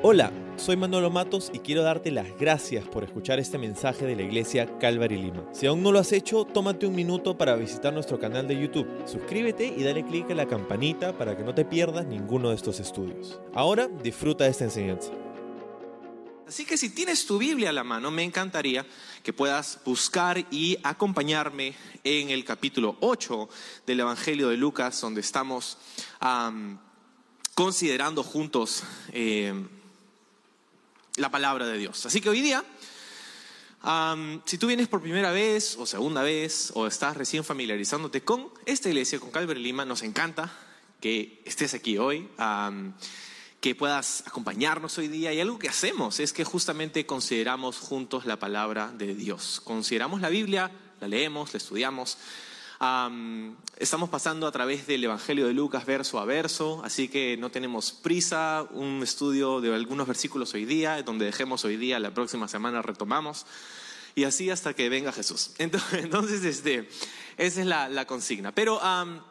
Hola, soy Manolo Matos y quiero darte las gracias por escuchar este mensaje de la iglesia Calvary Lima. Si aún no lo has hecho, tómate un minuto para visitar nuestro canal de YouTube. Suscríbete y dale clic a la campanita para que no te pierdas ninguno de estos estudios. Ahora disfruta de esta enseñanza. Así que si tienes tu Biblia a la mano, me encantaría que puedas buscar y acompañarme en el capítulo 8 del Evangelio de Lucas, donde estamos am, considerando juntos eh, la palabra de Dios. Así que hoy día, si tú vienes por primera vez o segunda vez o estás recién familiarizándote con esta iglesia, con Calvary Lima, nos encanta que estés aquí hoy. que puedas acompañarnos hoy día. Y algo que hacemos es que justamente consideramos juntos la palabra de Dios. Consideramos la Biblia, la leemos, la estudiamos. Am, estamos pasando a través del Evangelio de Lucas verso a verso, así que no tenemos prisa, un estudio de algunos versículos hoy día, donde dejemos hoy día, la próxima semana retomamos, y así hasta que venga Jesús. Entonces, entonces este, esa es la, la consigna. Pero am,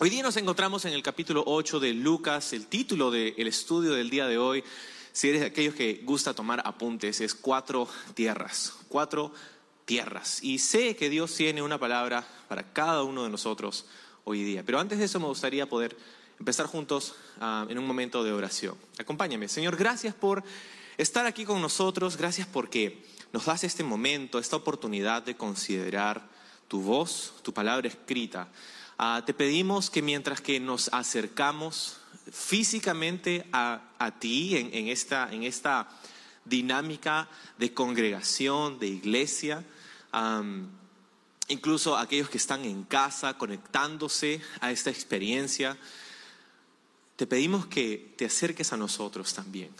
Hoy día nos encontramos en el capítulo 8 de Lucas. El título del estudio del día de hoy, si eres de aquellos que gusta tomar apuntes, es cuatro tierras. Cuatro tierras. Y sé que Dios tiene una palabra para cada uno de nosotros hoy día. Pero antes de eso me gustaría poder empezar juntos ah, en un momento de oración. Acompáñame. Señor, gracias por estar aquí con nosotros. Gracias porque nos das este momento, esta oportunidad de considerar tu voz, tu palabra escrita. Ah, te pedimos que mientras que nos acercamos físicamente a, a ti en esta, en esta dinámica de congregación, de iglesia, incluso aquellos que están en casa conectándose a esta experiencia, te pedimos que te acerques a nosotros también.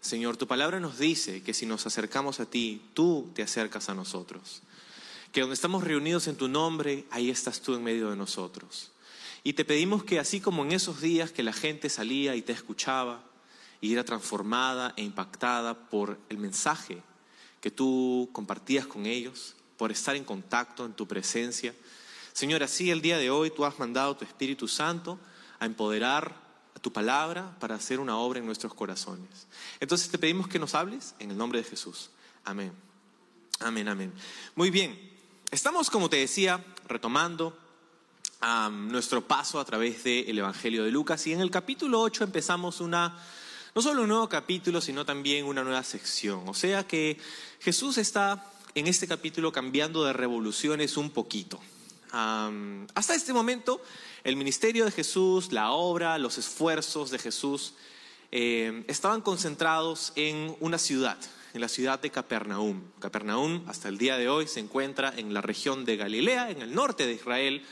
Señor, tu palabra nos dice que si nos acercamos a ti, tú te acercas a nosotros que donde estamos reunidos en tu nombre, ahí estás tú en medio de nosotros. Y te pedimos que así como en esos días que la gente salía y te escuchaba y era transformada e impactada por el mensaje que tú compartías con ellos, por estar en contacto en tu presencia, Señor, así el día de hoy tú has mandado tu Espíritu Santo a empoderar a tu palabra para hacer una obra en nuestros corazones. Entonces te pedimos que nos hables en el nombre de Jesús. Amén. Amén, amén. Muy bien. Estamos, como te decía, retomando nuestro paso a través del Evangelio de Lucas y en el capítulo 8 empezamos una, no solo un nuevo capítulo, sino también una nueva sección. O sea que Jesús está en este capítulo cambiando de revoluciones un poquito. Hasta este momento, el ministerio de Jesús, la obra, los esfuerzos de Jesús eh, estaban concentrados en una ciudad, en la ciudad de Capernaum. Capernaum hasta el día de hoy se encuentra en la región de Galilea, en el norte de Israel.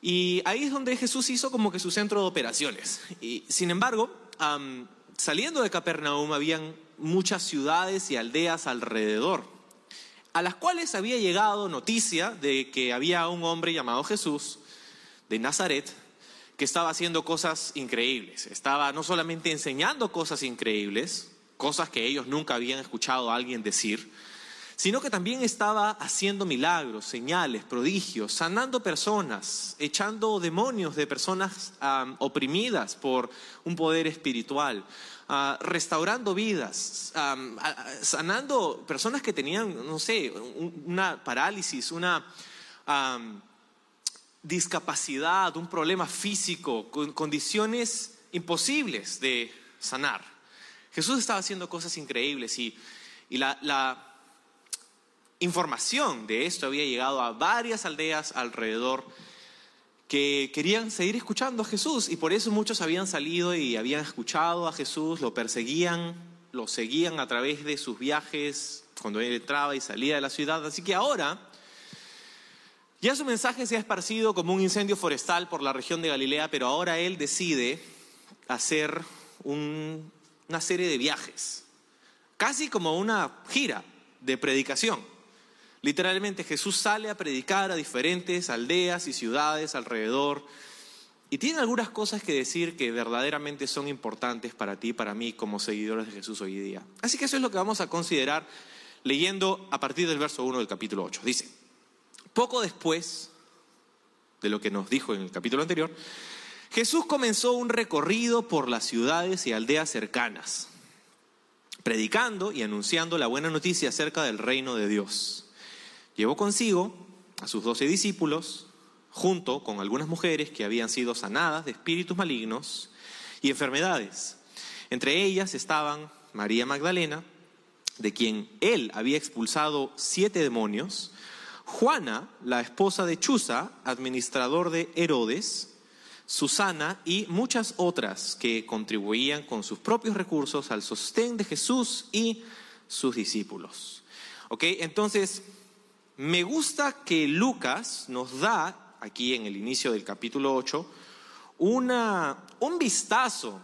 Y ahí es donde Jesús hizo como que su centro de operaciones. Y, sin embargo, saliendo de Capernaum habían muchas ciudades y aldeas alrededor, a las cuales había llegado noticia de que había un hombre llamado Jesús de Nazaret que estaba haciendo cosas increíbles. Estaba no solamente enseñando cosas increíbles, cosas que ellos nunca habían escuchado a alguien decir, sino que también estaba haciendo milagros, señales, prodigios, sanando personas, echando demonios de personas oprimidas por un poder espiritual, uh, restaurando vidas, sanando personas que tenían, no sé, una parálisis, una... Discapacidad, un problema físico, con condiciones imposibles de sanar. Jesús estaba haciendo cosas increíbles y, la, información de esto había llegado a varias aldeas alrededor que querían seguir escuchando a Jesús y por eso muchos habían salido y habían escuchado a Jesús, lo perseguían, lo seguían a través de sus viajes cuando él entraba y salía de la ciudad. Así que ahora ya su mensaje se ha esparcido como un incendio forestal por la región de Galilea, pero ahora él decide hacer un, una serie de viajes, casi como una gira de predicación. Literalmente Jesús sale a predicar a diferentes aldeas y ciudades alrededor y tiene algunas cosas que decir que verdaderamente son importantes para ti y para mí como seguidores de Jesús hoy día. Así que eso es lo que vamos a considerar leyendo a partir del verso 1 del capítulo 8. Dice, poco después de lo que nos dijo en el capítulo anterior, Jesús comenzó un recorrido por las ciudades y aldeas cercanas. predicando y anunciando la buena noticia acerca del reino de Dios. Llevó consigo a sus doce discípulos, junto con algunas mujeres que habían sido sanadas de espíritus malignos y enfermedades. Entre ellas estaban María Magdalena, de quien él había expulsado siete demonios, Juana, la esposa de Chuza, administrador de Herodes, Susana y muchas otras que contribuían con sus propios recursos al sostén de Jesús y sus discípulos. ¿Ok? Entonces, me gusta que Lucas nos da, aquí en el inicio del capítulo 8, una, un vistazo,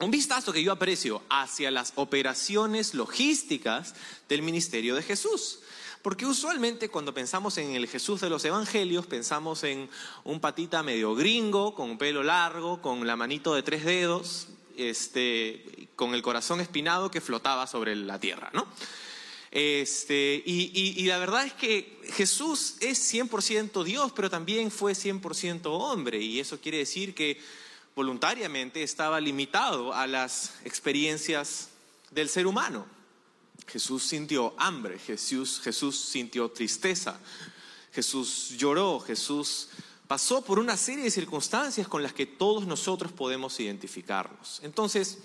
un vistazo que yo aprecio hacia las operaciones logísticas del ministerio de Jesús. Porque usualmente cuando pensamos en el Jesús de los Evangelios, pensamos en un patita medio gringo, con pelo largo, con la manito de tres dedos, este, con el corazón espinado que flotaba sobre la tierra, ¿no? Este, y, la verdad es que Jesús es 100% Dios, pero también fue 100% hombre, y eso quiere decir que voluntariamente estaba limitado a las experiencias del ser humano. Jesús sintió hambre, Jesús, Jesús sintió tristeza, Jesús lloró, Jesús pasó por una serie de circunstancias con las que todos nosotros podemos identificarnos. Entonces,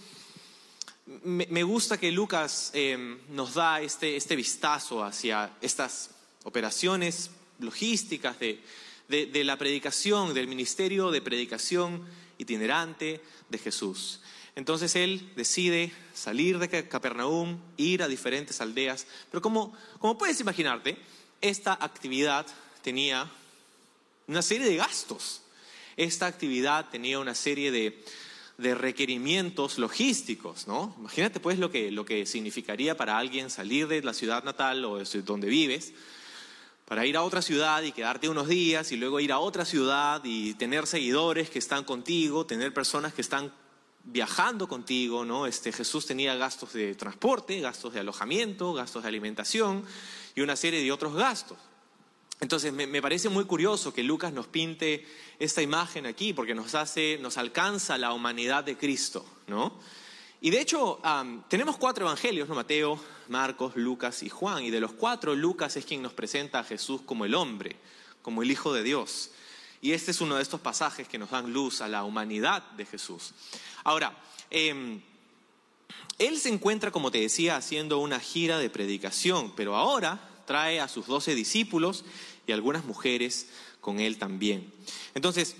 me, gusta que Lucas em, nos da este, este, vistazo hacia estas operaciones logísticas de, de la predicación, del ministerio de predicación itinerante de Jesús. Entonces él decide salir de Capernaum, ir a diferentes aldeas, pero como, como puedes imaginarte, esta actividad tenía una serie de gastos. Esta actividad tenía una serie de, de requerimientos logísticos, ¿no? Imagínate pues lo que, lo que significaría para alguien salir de la ciudad natal o de donde vives, para ir a otra ciudad y quedarte unos días y luego ir a otra ciudad y tener seguidores que están contigo, tener personas que están viajando contigo, ¿no? Este, Jesús tenía gastos de transporte, gastos de alojamiento, gastos de alimentación y una serie de otros gastos. Entonces me, parece muy curioso que Lucas nos pinte esta imagen aquí porque nos hace, nos alcanza la humanidad de Cristo, ¿no? Y de hecho tenemos cuatro evangelios, ¿no? Mateo, Marcos, Lucas y Juan. Y de los cuatro, Lucas es quien nos presenta a Jesús como el hombre, como el Hijo de Dios. Y este es uno de estos pasajes que nos dan luz a la humanidad de Jesús. Ahora, em, él se encuentra, como te decía, haciendo una gira de predicación, pero ahora trae a sus doce discípulos y algunas mujeres con él también. Entonces,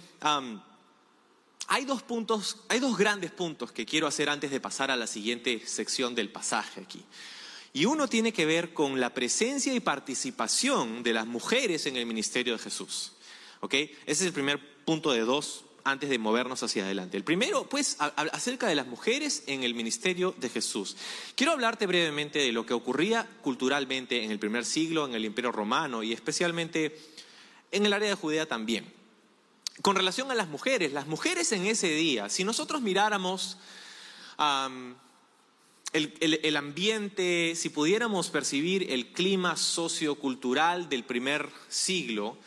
hay dos puntos, hay dos grandes puntos que quiero hacer antes de pasar a la siguiente sección del pasaje aquí. Y uno tiene que ver con la presencia y participación de las mujeres en el ministerio de Jesús. Ese es el primer punto de dos antes de movernos hacia adelante. El primero, pues, acerca de las mujeres en el ministerio de Jesús. Quiero hablarte brevemente de lo que ocurría culturalmente en el primer siglo, en el Imperio Romano y especialmente en el área de Judea también. Con relación a las mujeres, las mujeres en ese día, si nosotros miráramos el, ambiente, si pudiéramos percibir el clima sociocultural del primer siglo,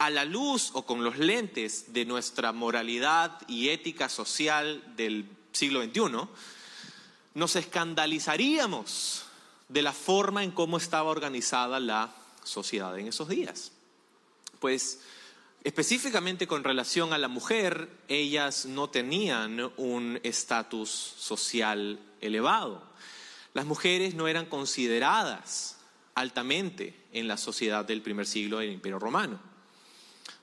a la luz o con los lentes de nuestra moralidad y ética social del siglo XXI, nos escandalizaríamos de la forma en cómo estaba organizada la sociedad en esos días. Pues específicamente con relación a la mujer, ellas no tenían un estatus social elevado. Las mujeres no eran consideradas altamente en la sociedad del primer siglo del Imperio Romano.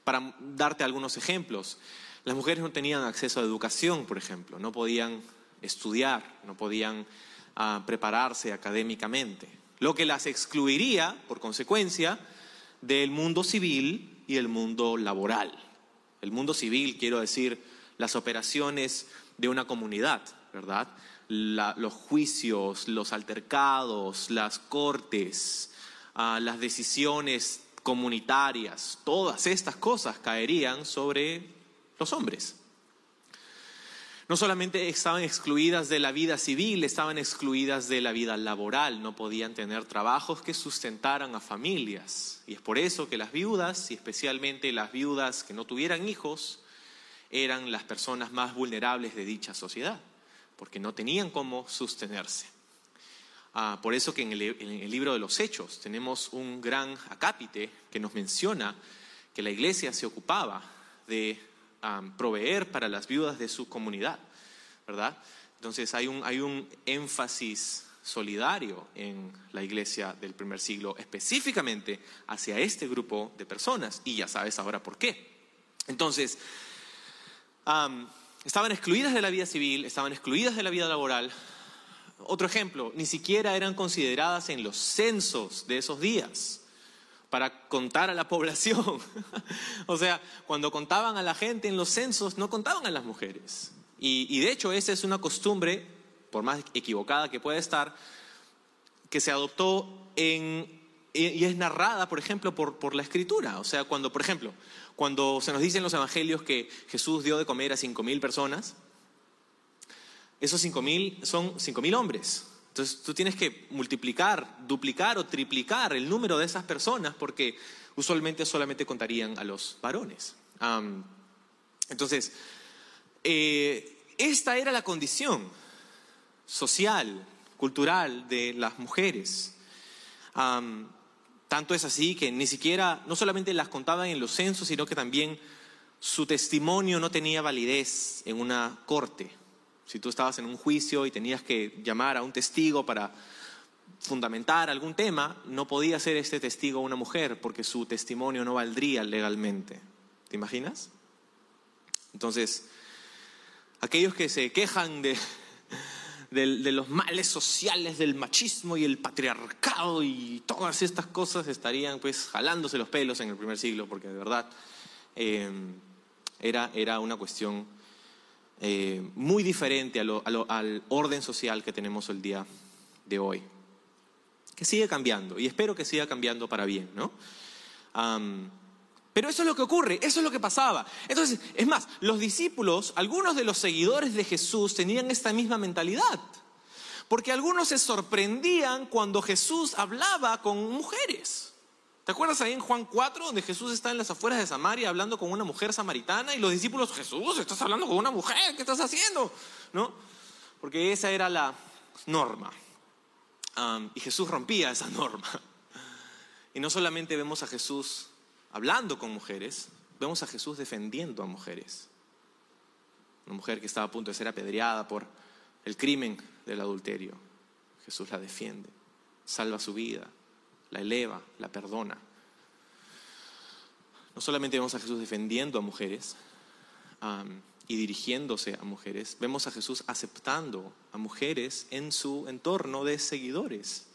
Para darte algunos ejemplos, las mujeres no tenían acceso a educación, por ejemplo, no podían estudiar, no podían ah, prepararse académicamente, lo que las excluiría, por consecuencia, del mundo civil y el mundo laboral. El mundo civil, quiero decir, las operaciones de una comunidad, ¿verdad? los juicios, los altercados, las cortes, ah, las decisiones comunitarias, todas estas cosas caerían sobre los hombres. No solamente estaban excluidas de la vida civil, estaban excluidas de la vida laboral, no podían tener trabajos que sustentaran a familias. Y es por eso que las viudas, y especialmente las viudas que no tuvieran hijos, eran las personas más vulnerables de dicha sociedad, porque no tenían cómo sostenerse. Ah, por eso que en el, libro de los Hechos tenemos un gran acápite que nos menciona que la iglesia se ocupaba de proveer para las viudas de su comunidad, ¿verdad? Entonces hay un, hay un énfasis solidario en la iglesia del primer siglo, específicamente hacia este grupo de personas, y ya sabes ahora por qué. Entonces, estaban excluidas de la vida civil, estaban excluidas de la vida laboral. Otro ejemplo, ni siquiera eran consideradas en los censos de esos días para contar a la población. o sea, cuando contaban a la gente en los censos, no contaban a las mujeres. Y, de hecho, esa es una costumbre, por más equivocada que pueda estar, que se adoptó en, y es narrada, por ejemplo, por, por la escritura. O sea, cuando, por ejemplo, cuando se nos dice en los evangelios que Jesús dio de comer a cinco mil personas, esos cinco mil son cinco mil hombres. Entonces tú tienes que multiplicar, duplicar o triplicar el número de esas personas porque usualmente solamente contarían a los varones. entonces, eh, esta era la condición social, cultural de las mujeres. tanto es así que ni siquiera, no solamente las contaban en los censos, sino que también su testimonio no tenía validez en una corte. Si tú estabas en un juicio y tenías que llamar a un testigo para fundamentar algún tema, no podía ser este testigo una mujer porque su testimonio no valdría legalmente. ¿Te imaginas? Entonces, aquellos que se quejan de, los males sociales, del machismo y el patriarcado y todas estas cosas estarían pues jalándose los pelos en el primer siglo porque de verdad eh, era, era una cuestión eh, muy diferente al orden social que tenemos el día de hoy, que sigue cambiando y espero que siga cambiando para bien, ¿no? pero eso es lo que ocurre, eso es lo que pasaba. Entonces, es más, los discípulos, algunos de los seguidores de Jesús tenían esta misma mentalidad, porque algunos se sorprendían cuando Jesús hablaba con mujeres. ¿Te acuerdas ahí en Juan 4, donde Jesús está en las afueras de Samaria hablando con una mujer samaritana y los discípulos, Jesús, estás hablando con una mujer, ¿qué estás haciendo? ¿No? Porque esa era la norma. y Jesús rompía esa norma. Y no solamente vemos a Jesús hablando con mujeres, vemos a Jesús defendiendo a mujeres. Una mujer que estaba a punto de ser apedreada por el crimen del adulterio. Jesús la defiende, salva su vida, la eleva, la perdona. No solamente vemos a Jesús defendiendo a mujeres y dirigiéndose a mujeres, vemos a Jesús aceptando a mujeres en su entorno de seguidores.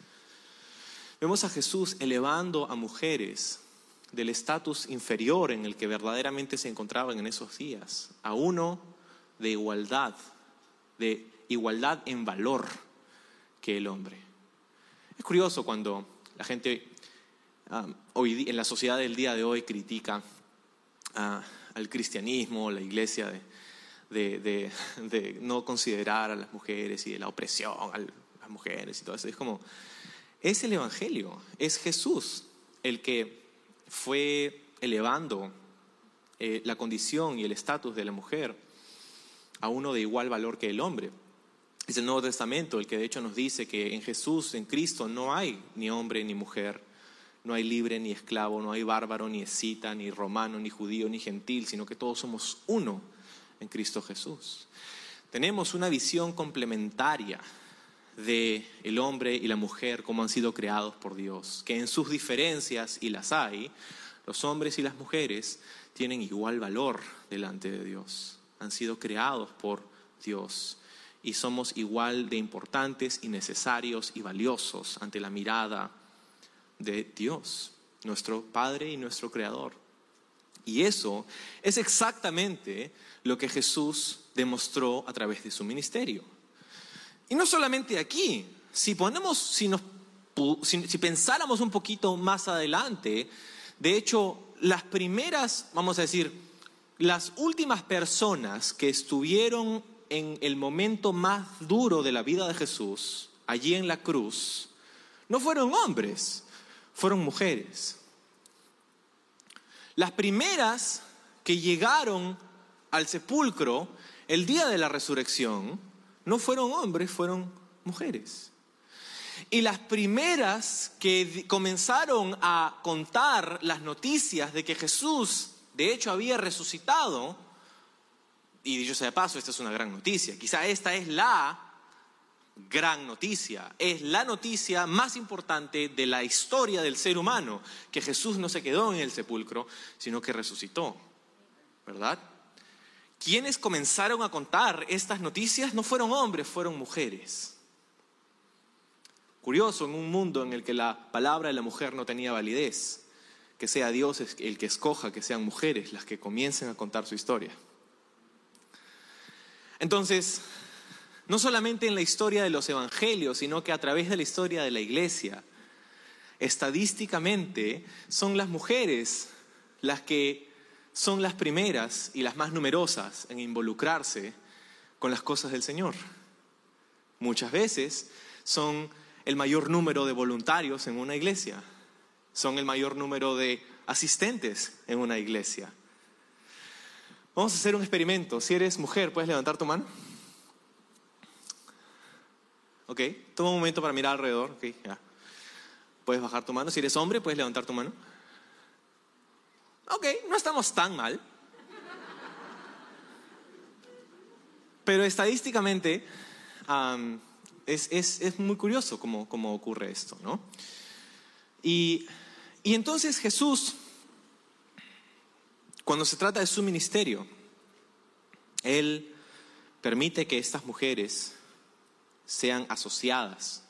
Vemos a Jesús elevando a mujeres del estatus inferior en el que verdaderamente se encontraban en esos días, a uno de igualdad, de igualdad en valor que el hombre. Es curioso cuando la gente um, hoy, en la sociedad del día de hoy critica uh, al cristianismo, la iglesia de, no considerar a las mujeres y de la opresión a las mujeres y todo eso. Es como, es el Evangelio, es Jesús el que fue elevando eh, la condición y el estatus de la mujer a uno de igual valor que el hombre. Es el Nuevo Testamento el que de hecho nos dice que en Jesús, en Cristo, no hay ni hombre ni mujer, no hay libre ni esclavo, no hay bárbaro ni escita, ni romano, ni judío, ni gentil, sino que todos somos uno en Cristo Jesús. Tenemos una visión complementaria de el hombre y la mujer como han sido creados por Dios, que en sus diferencias, y las hay, los hombres y las mujeres tienen igual valor delante de Dios, han sido creados por Dios y somos igual de importantes y necesarios y valiosos ante la mirada de Dios, nuestro Padre y nuestro Creador. Y eso es exactamente lo que Jesús demostró a través de su ministerio. Y no solamente aquí, si ponemos, si, nos, si pensáramos un poquito más adelante, de hecho, las primeras, vamos a decir, las últimas personas que estuvieron en el momento más duro de la vida de Jesús, allí en la cruz, no fueron hombres, fueron mujeres. Las primeras que llegaron al sepulcro el día de la resurrección no fueron hombres, fueron mujeres. Y las primeras que comenzaron a contar las noticias de que Jesús, de hecho, había resucitado, y dicho sea de paso, esta es una gran noticia, quizá esta es la gran noticia, es la noticia más importante de la historia del ser humano, que Jesús no se quedó en el sepulcro, sino que resucitó, ¿verdad? Quienes comenzaron a contar estas noticias no fueron hombres, fueron mujeres. Curioso en un mundo en el que la palabra de la mujer no tenía validez, que sea Dios el que escoja que sean mujeres las que comiencen a contar su historia. Entonces, no solamente en la historia de los evangelios, sino que a través de la historia de la iglesia, estadísticamente son las mujeres las que son las primeras y las más numerosas en involucrarse con las cosas del Señor. Muchas veces son el mayor número de voluntarios en una iglesia, son el mayor número de asistentes en una iglesia. Vamos a hacer un experimento. Si eres mujer, ¿puedes levantar tu mano? Ok, toma un momento para mirar alrededor. Ok, ya. Puedes bajar tu mano. Si eres hombre, puedes levantar tu mano. Ok, no estamos tan mal. Pero estadísticamente es, muy curioso cómo, ocurre esto, ¿no? Y, y entonces Jesús, cuando se trata de su ministerio, Él permite que estas mujeres sean asociadas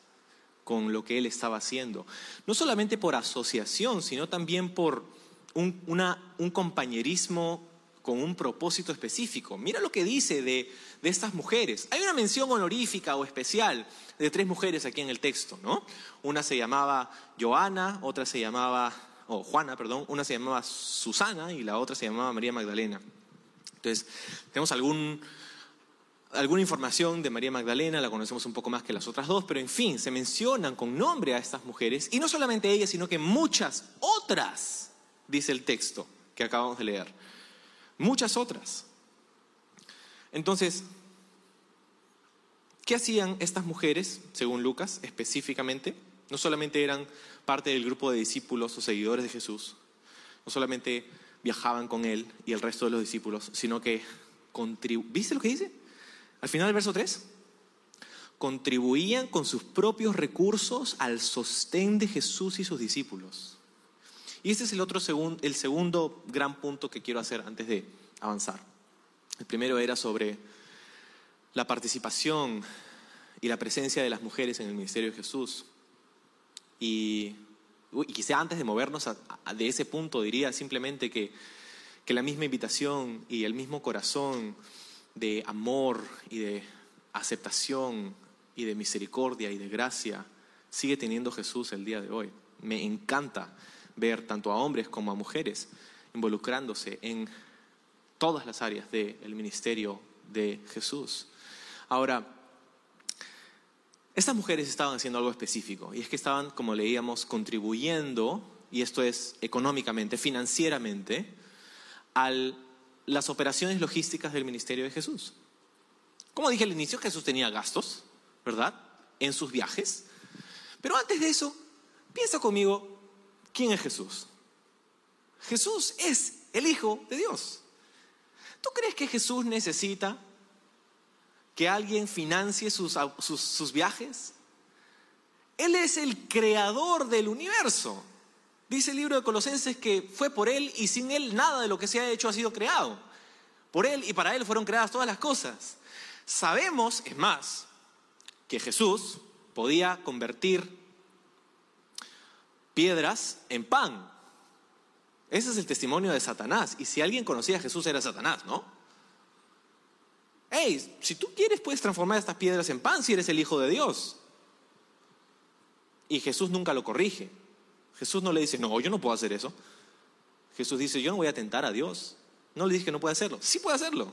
con lo que él estaba haciendo. No solamente por asociación, sino también por un, un compañerismo con un propósito específico. Mira lo que dice de, de, estas mujeres. Hay una mención honorífica o especial de tres mujeres aquí en el texto, ¿no? Una se llamaba Joana, otra se llamaba, o Juana, perdón, una se llamaba Susana y la otra se llamaba María Magdalena. Entonces, tenemos algún alguna información de María Magdalena, la conocemos un poco más que las otras dos, pero en fin, se mencionan con nombre a estas mujeres, y no solamente ellas, sino que muchas otras, dice el texto que acabamos de leer. Muchas otras. Entonces, ¿qué hacían estas mujeres, según Lucas específicamente? No solamente eran parte del grupo de discípulos o seguidores de Jesús, no solamente viajaban con él y el resto de los discípulos, sino que contribuían. ¿Viste lo que dice? Al final del verso 3, contribuían con sus propios recursos al sostén de Jesús y sus discípulos. Y este es el, otro el segundo gran punto que quiero hacer antes de avanzar. El primero era sobre la participación y la presencia de las mujeres en el ministerio de Jesús. Y, quizá antes de movernos de ese punto diría simplemente que, que la misma invitación y el mismo corazón de amor y de aceptación y de misericordia y de gracia sigue teniendo Jesús el día de hoy. Me encanta ver tanto a hombres como a mujeres involucrándose en todas las áreas del ministerio de Jesús. Ahora, estas mujeres estaban haciendo algo específico y es que estaban, como leíamos, contribuyendo, y esto es económicamente, financieramente, al las operaciones logísticas del ministerio de Jesús. Como dije al inicio, Jesús tenía gastos, ¿verdad? En sus viajes. Pero antes de eso, piensa conmigo, ¿quién es Jesús? Jesús es el Hijo de Dios. ¿Tú crees que Jesús necesita que alguien financie sus, sus viajes? Él es el creador del universo. Dice el libro de Colosenses que fue por Él y sin Él nada de lo que se ha hecho ha sido creado. Por Él y para Él fueron creadas todas las cosas. Sabemos, es más, que Jesús podía convertir piedras en pan. Ese es el testimonio de Satanás. Y si alguien conocía a Jesús era Satanás, ¿no? Hey, si tú quieres puedes transformar estas piedras en pan si eres el Hijo de Dios. Y Jesús nunca lo corrige. Jesús no le dice, no, yo no puedo hacer eso. Jesús dice, yo no voy a tentar a Dios. No le dice que no puede hacerlo. Sí puede hacerlo.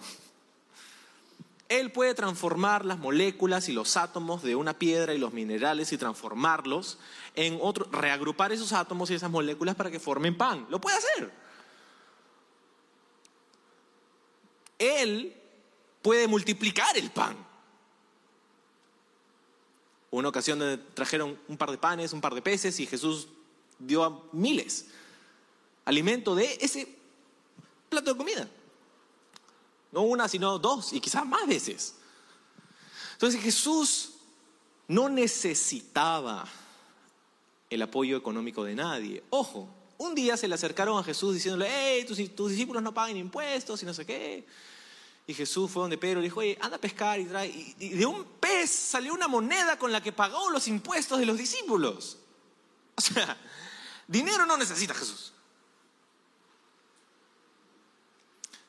Él puede transformar las moléculas y los átomos de una piedra y los minerales y transformarlos en otro, reagrupar esos átomos y esas moléculas para que formen pan. Lo puede hacer. Él puede multiplicar el pan. Una ocasión trajeron un par de panes, un par de peces y Jesús dio a miles alimento de ese plato de comida. No una, sino dos y quizás más veces. Entonces Jesús no necesitaba el apoyo económico de nadie. Ojo, un día se le acercaron a Jesús diciéndole, hey, tus, discípulos no pagan impuestos y no sé qué. Y Jesús fue donde Pedro le dijo, oye, anda a pescar y trae. Y, de un pez salió una moneda con la que pagó los impuestos de los discípulos. O sea, dinero no necesita Jesús.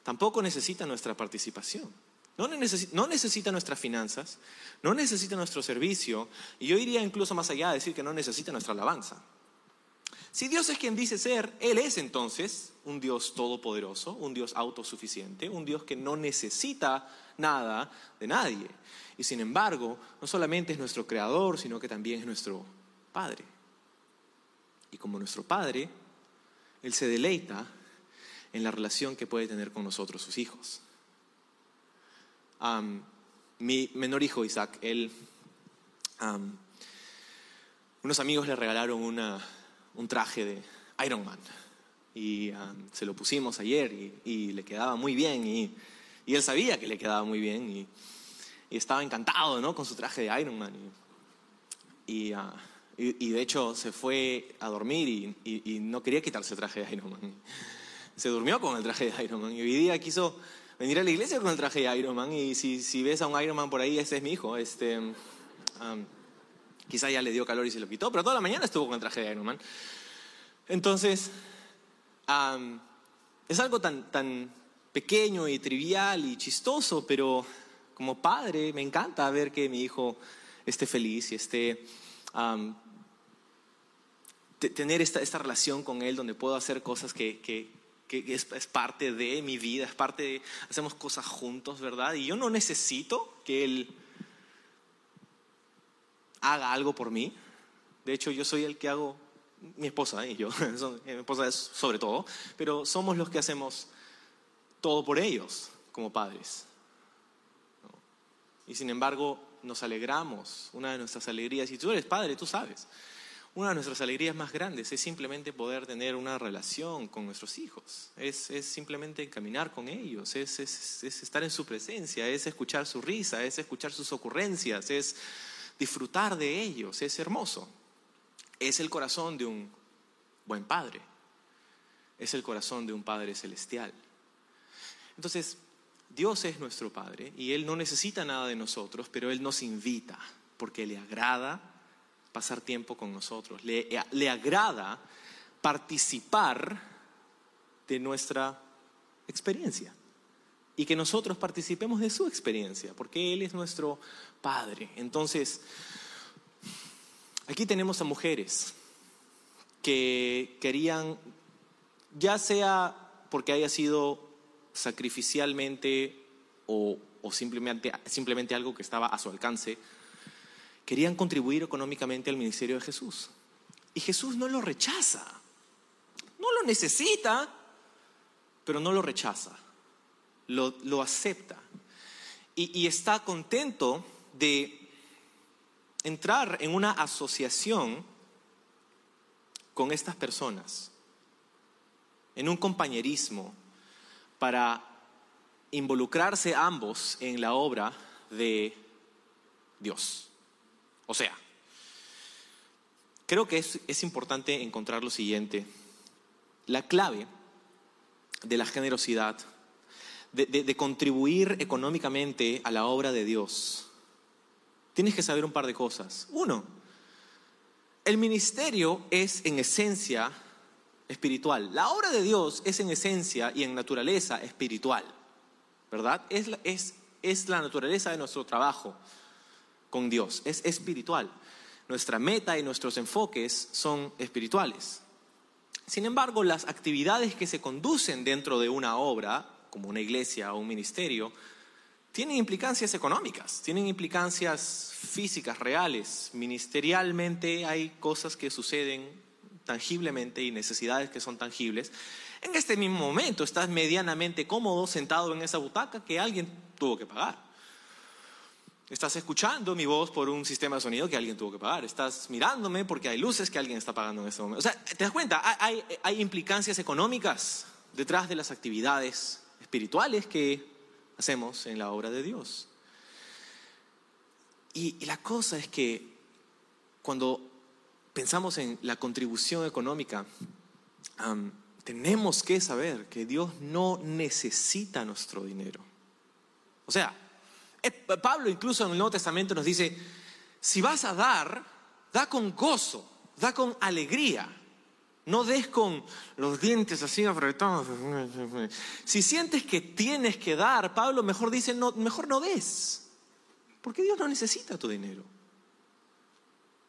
Tampoco necesita nuestra participación. No necesita, no necesita, nuestras finanzas, no necesita nuestro servicio, y yo iría incluso más allá a decir que no necesita nuestra alabanza. Si Dios es quien dice ser, Él es entonces un Dios todopoderoso, un Dios autosuficiente, un Dios que no necesita nada de nadie. Y sin embargo, no solamente es nuestro creador, sino que también es nuestro Padre. Y como nuestro Padre, Él se deleita en la relación que puede tener con nosotros, sus hijos. mi menor hijo, Isaac, él, unos amigos le regalaron una, un traje de Iron Man. Y um, se lo pusimos ayer y, le quedaba muy bien. Y, él sabía que le quedaba muy bien. Y, estaba encantado ¿no? con su traje de Iron Man. Y, uh, de hecho se fue a dormir y, no quería quitarse el traje de Iron Man. Se durmió con el traje de Iron Man. Y hoy día quiso venir a la iglesia con el traje de Iron Man. Y si, ves a un Iron Man por ahí, ese es mi hijo. Este, um, Quizá ya le dio calor y se lo quitó, pero toda la mañana estuvo con el traje de Iron Man. Entonces, es algo tan, tan pequeño y trivial y chistoso, pero como padre me encanta ver que mi hijo esté feliz y esté... tener esta, esta, relación con él donde puedo hacer cosas que, que, que es, es, parte de mi vida, es parte de, hacemos cosas juntos, ¿verdad? Y yo no necesito que él haga algo por mí. De hecho, yo soy el que hago, mi esposa y yo, mi esposa es sobre todo, pero somos los que hacemos todo por ellos como padres. Y sin embargo, nos alegramos. Una de nuestras alegrías, y tú eres padre, tú sabes, una de nuestras alegrías más grandes es simplemente poder tener una relación con nuestros hijos, es, es simplemente caminar con ellos, es, es, estar en su presencia, es escuchar su risa, es escuchar sus ocurrencias, es disfrutar de ellos, es hermoso. Es el corazón de un buen padre, es el corazón de un Padre celestial. Entonces, Dios es nuestro Padre y Él no necesita nada de nosotros, pero Él nos invita porque le agrada pasar tiempo con nosotros, le, le agrada participar de nuestra experiencia y que nosotros participemos de su experiencia, porque Él es nuestro Padre. Entonces, aquí tenemos a mujeres que querían, ya sea porque haya sido sacrificialmente o, simplemente, simplemente algo que estaba a su alcance, querían contribuir económicamente al ministerio de Jesús. Y Jesús no lo rechaza, no lo necesita, pero no lo rechaza lo, acepta y, está contento de entrar en una asociación con estas personas, en un compañerismo, para involucrarse ambos en la obra de Dios. O sea, creo que es, importante encontrar lo siguiente. La clave de la generosidad de, contribuir económicamente a la obra de Dios, tienes que saber un par de cosas. Uno, el ministerio es en esencia espiritual. La obra de Dios es en esencia y en naturaleza espiritual, ¿verdad? Es es, es la naturaleza de nuestro trabajo con Dios, es espiritual. Nuestra meta y nuestros enfoques son espirituales. Sin embargo, las actividades que se conducen dentro de una obra como una iglesia o un ministerio, tienen implicancias económicas, tienen implicancias físicas, reales. Ministerialmente hay cosas que suceden tangiblemente y necesidades que son tangibles. En este mismo momento estás medianamente cómodo sentado en esa butaca que alguien tuvo que pagar. Estás escuchando mi voz por un sistema de sonido que alguien tuvo que pagar. Estás mirándome porque hay luces que alguien está pagando en este momento. O sea, ¿te das cuenta? Hay, hay implicancias económicas detrás de las actividades espirituales que hacemos en la obra de Dios. Y, la cosa es que cuando pensamos en la contribución económica, tenemos que saber que Dios no necesita nuestro dinero. O sea, eh, Pablo incluso en el Nuevo Testamento nos dice, si vas a dar, da con gozo, da con alegría. No des con los dientes así apretados. Si sientes que tienes que dar, Pablo mejor dice, no, mejor no des. Porque Dios no necesita tu dinero.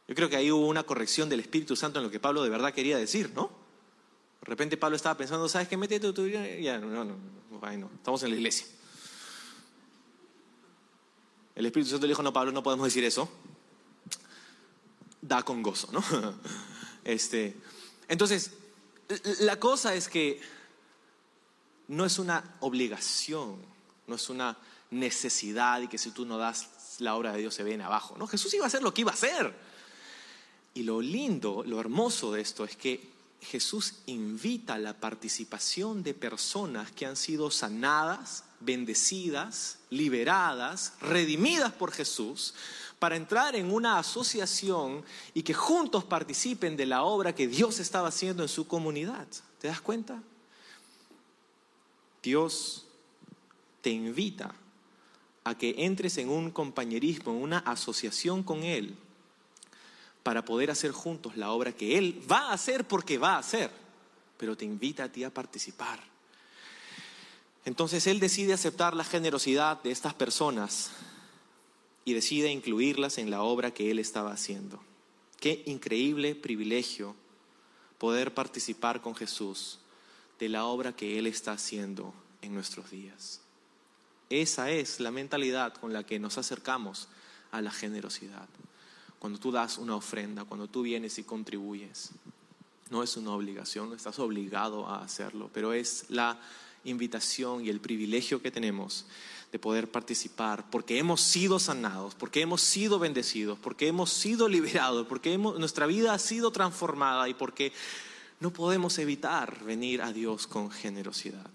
Yo creo que ahí hubo una corrección del Espíritu Santo en lo que Pablo de verdad quería decir, ¿no? De repente Pablo estaba pensando, ¿sabes qué? Métete tu dinero. Ya, no, no, no, no, estamos en la iglesia. El Espíritu Santo le dijo, no, Pablo, no podemos decir eso. Da con gozo, ¿no? Este, entonces, la cosa es que no es una obligación, no es una necesidad y que si tú no das la obra de Dios se viene abajo. No, Jesús iba a hacer lo que iba a hacer. Y lo lindo, lo hermoso de esto es que Jesús invita a la participación de personas que han sido sanadas, bendecidas, liberadas, redimidas por Jesús, para entrar en una asociación y que juntos participen de la obra que Dios estaba haciendo en su comunidad. ¿Te das cuenta? Dios te invita a que entres en un compañerismo, en una asociación con Él, para poder hacer juntos la obra que Él va a hacer porque va a hacer, pero te invita a ti a participar. Entonces Él decide aceptar la generosidad de estas personas y decide incluirlas en la obra que Él estaba haciendo. Qué increíble privilegio poder participar con Jesús de la obra que Él está haciendo en nuestros días. Esa es la mentalidad con la que nos acercamos a la generosidad cuando tú das una ofrenda, cuando tú vienes y contribuyes. No es una obligación, no estás obligado a hacerlo, pero es la invitación y el privilegio que tenemos de poder participar, porque hemos sido sanados, porque hemos sido bendecidos, porque hemos sido liberados, porque nuestra vida ha sido transformada y porque no podemos evitar venir a Dios con generosidad.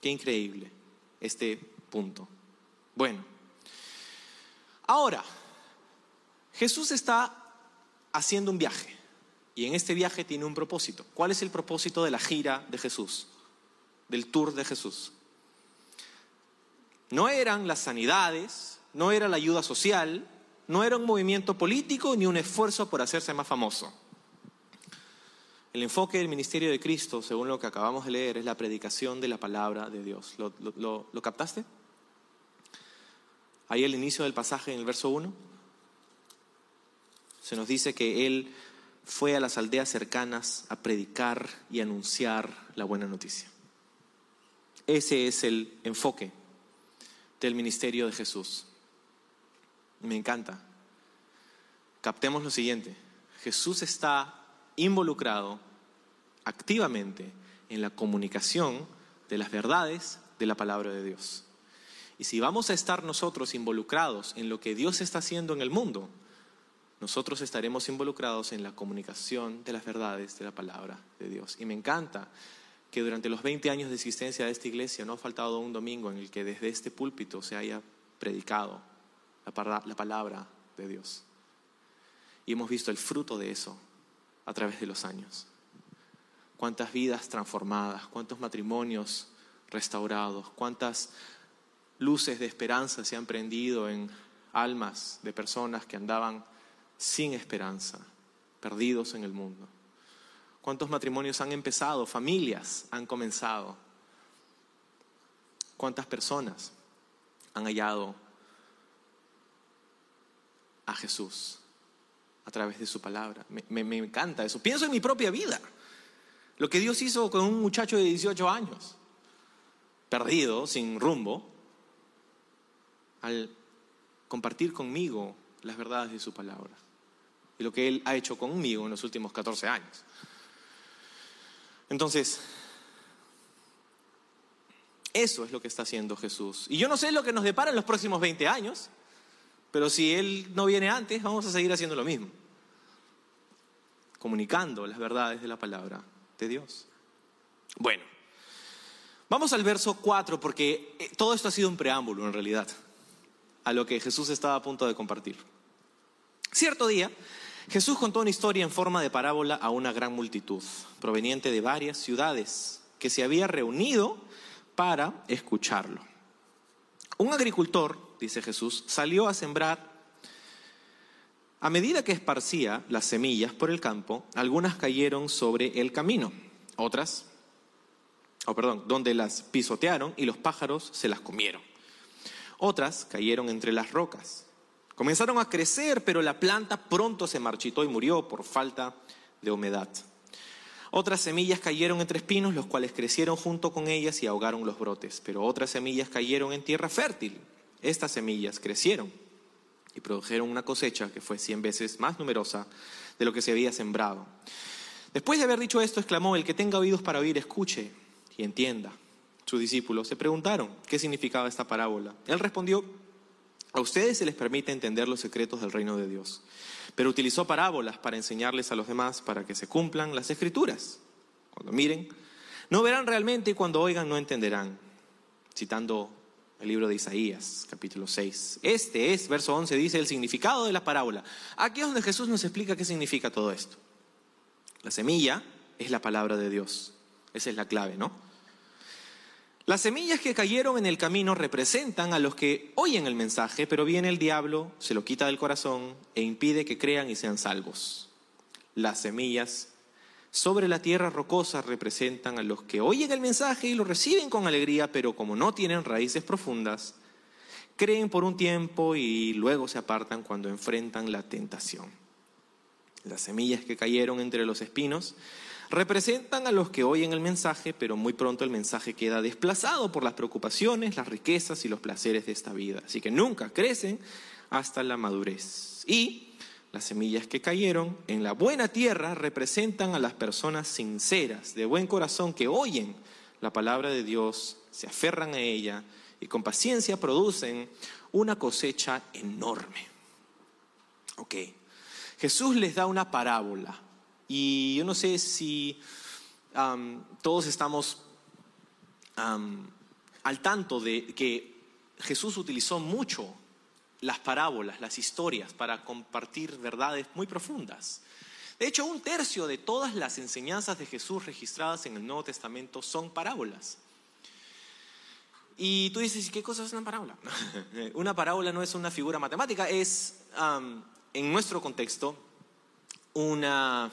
Qué increíble este punto. Bueno, Ahora, Jesús está haciendo un viaje y en este viaje tiene un propósito. ¿Cuál es el propósito de la gira de Jesús? Del tour de Jesús. No eran las sanidades, no era la ayuda social, no era un movimiento político ni un esfuerzo por hacerse más famoso. El enfoque del ministerio de Cristo, según lo que acabamos de leer, es la predicación de la palabra de Dios. ¿Lo, captaste? Ahí el inicio del pasaje en el verso 1 se nos dice que él fue a las aldeas cercanas a predicar y anunciar la buena noticia. Ese es el enfoque del ministerio de Jesús. Me encanta. Captemos lo siguiente. Jesús está involucrado activamente en la comunicación de las verdades de la palabra de Dios. Y si vamos a estar nosotros involucrados en lo que Dios está haciendo en el mundo, nosotros estaremos involucrados en la comunicación de las verdades de la palabra de Dios. Y me encanta que durante los 20 años de existencia de esta iglesia no ha faltado un domingo en el que desde este púlpito se haya predicado la, la palabra de Dios. Y hemos visto el fruto de eso a través de los años. Cuántas vidas transformadas, cuántos matrimonios restaurados, cuántas luces de esperanza se han prendido en almas de personas que andaban sin esperanza, perdidos en el mundo. ¿Cuántos matrimonios han empezado? Familias han comenzado. ¿Cuántas personas han hallado a Jesús a través de su palabra? Me, me, encanta eso. Pienso en mi propia vida. Lo que Dios hizo con un muchacho de 18 años, perdido, sin rumbo, al compartir conmigo las verdades de su palabra y lo que Él ha hecho conmigo en los últimos 14 años. Entonces, Eso es lo que está haciendo Jesús. Y yo no sé lo que nos depara en los próximos 20 años, pero si Él no viene antes, vamos a seguir haciendo lo mismo. Comunicando las verdades de la palabra de Dios. Bueno, vamos al verso 4 porque eh, todo esto ha sido un preámbulo en realidad a lo que Jesús estaba a punto de compartir. Cierto día, Jesús contó una historia en forma de parábola a una gran multitud, proveniente de varias ciudades, que se había reunido para escucharlo. Un agricultor, dice Jesús, salió a sembrar. A medida que esparcía las semillas por el campo, algunas cayeron sobre el camino, otras, o perdón, donde las pisotearon y los pájaros se las comieron. Otras cayeron entre las rocas. Comenzaron a crecer, pero la planta pronto se marchitó y murió por falta de humedad. Otras semillas cayeron entre espinos, los cuales crecieron junto con ellas y ahogaron los brotes. Pero otras semillas cayeron en tierra fértil. Estas semillas crecieron y produjeron una cosecha que fue cien veces más numerosa de lo que se había sembrado. Después de haber dicho esto, exclamó, el que tenga oídos para oír, escuche y entienda. Sus discípulos se preguntaron qué significaba esta parábola. Él respondió, a ustedes se les permite entender los secretos del reino de Dios, pero utilizó parábolas para enseñarles a los demás para que se cumplan las escrituras. Cuando miren, no verán realmente y cuando oigan no entenderán. Citando el libro de Isaías, capítulo 6. Este es, verso 11, dice el significado de la parábola. Aquí es donde Jesús nos explica qué significa todo esto. La semilla es la palabra de Dios. Esa es la clave, ¿no? Las semillas que cayeron en el camino representan a los que oyen el mensaje, pero viene el diablo, se lo quita del corazón e impide que crean y sean salvos. Las semillas sobre la tierra rocosa representan a los que oyen el mensaje y lo reciben con alegría, pero como no tienen raíces profundas, creen por un tiempo y luego se apartan cuando enfrentan la tentación. Las semillas que cayeron entre los espinos representan a los que oyen el mensaje, pero muy pronto el mensaje queda desplazado por las preocupaciones, las riquezas y los placeres de esta vida. Así que nunca crecen hasta la madurez. Y las semillas que cayeron en la buena tierra representan a las personas sinceras, de buen corazón, que oyen la palabra de Dios, se aferran a ella y con paciencia producen una cosecha enorme. Ok, Jesús les da una parábola y yo no sé si todos estamos al tanto de que Jesús utilizó mucho las parábolas, las historias, para compartir verdades muy profundas. De hecho, un tercio de todas las enseñanzas de Jesús registradas en el Nuevo Testamento son parábolas. Y tú dices, ¿qué cosa es una parábola? una parábola no es una figura matemática, es, en nuestro contexto, una